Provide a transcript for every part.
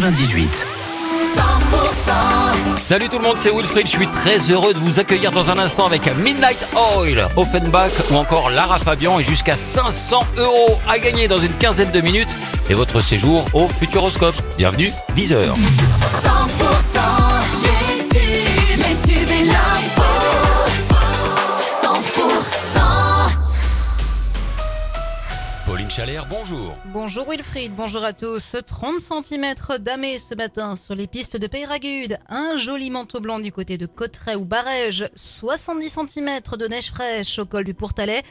98. Salut tout le monde, c'est Wilfried. Je suis très heureux de vous accueillir dans un instant avec Midnight Oil, Offenbach ou encore Lara Fabian et jusqu'à 500 euros à gagner dans une quinzaine de minutes et votre séjour au Futuroscope. Bienvenue, 10h. 100% Bonjour. Bonjour Wilfried, bonjour à tous. 30 cm d'amé ce matin sur les pistes de Peyragude. Un joli manteau blanc du côté de Cotteret ou Barège. 70 cm de neige fraîche au col du Pourtalais.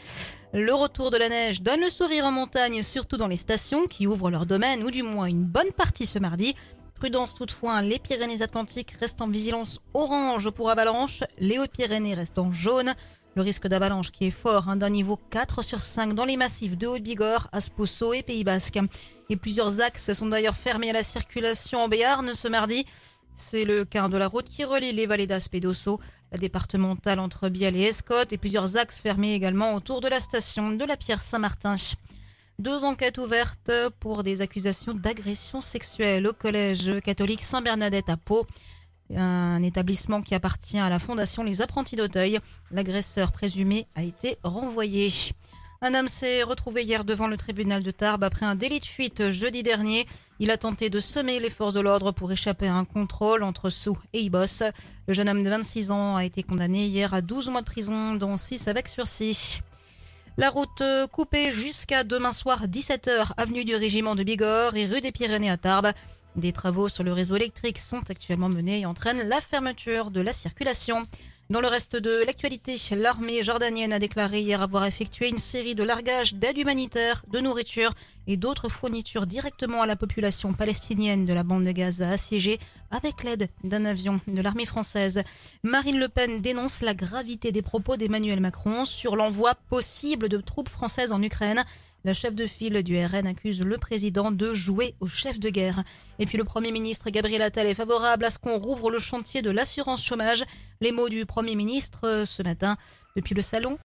Le retour de la neige donne le sourire en montagne, surtout dans les stations qui ouvrent leur domaine, ou du moins une bonne partie ce mardi. Prudence toutefois, les Pyrénées-Atlantiques restent en vigilance orange pour avalanche, les Hautes-Pyrénées restent en jaune. Le risque d'avalanche qui est fort, hein, d'un niveau 4 sur 5 dans les massifs de Haute-Bigorre, Asposo et Pays Basque. Et plusieurs axes sont d'ailleurs fermés à la circulation en Béarn ce mardi. C'est le cas de la route qui relie les vallées d'Aspe la départementale entre Biel et Escotte, et plusieurs axes fermés également autour de la station de la Pierre Saint-Martin. Deux enquêtes ouvertes pour des accusations d'agression sexuelle au collège catholique Saint-Bernadette à Pau, un établissement qui appartient à la fondation Les Apprentis d'Auteuil. L'agresseur présumé a été renvoyé. Un homme s'est retrouvé hier devant le tribunal de Tarbes après un délit de fuite jeudi dernier. Il a tenté de semer les forces de l'ordre pour échapper à un contrôle entre Sous et Ibos. Le jeune homme de 26 ans a été condamné hier à 12 mois de prison, dont 6 avec sursis. La route euh, coupée jusqu'à demain soir 17h, avenue du Régiment de Bigorre et rue des Pyrénées à Tarbes. Des travaux sur le réseau électrique sont actuellement menés et entraînent la fermeture de la circulation. Dans le reste de l'actualité, l'armée jordanienne a déclaré hier avoir effectué une série de largages d'aide humanitaire, de nourriture et d'autres fournitures directement à la population palestinienne de la bande de Gaza assiégée avec l'aide d'un avion de l'armée française. Marine Le Pen dénonce la gravité des propos d'Emmanuel Macron sur l'envoi possible de troupes françaises en Ukraine. La chef de file du RN accuse le président de jouer au chef de guerre. Et puis le Premier ministre Gabriel Attal est favorable à ce qu'on rouvre le chantier de l'assurance chômage. Les mots du Premier ministre euh, ce matin depuis le salon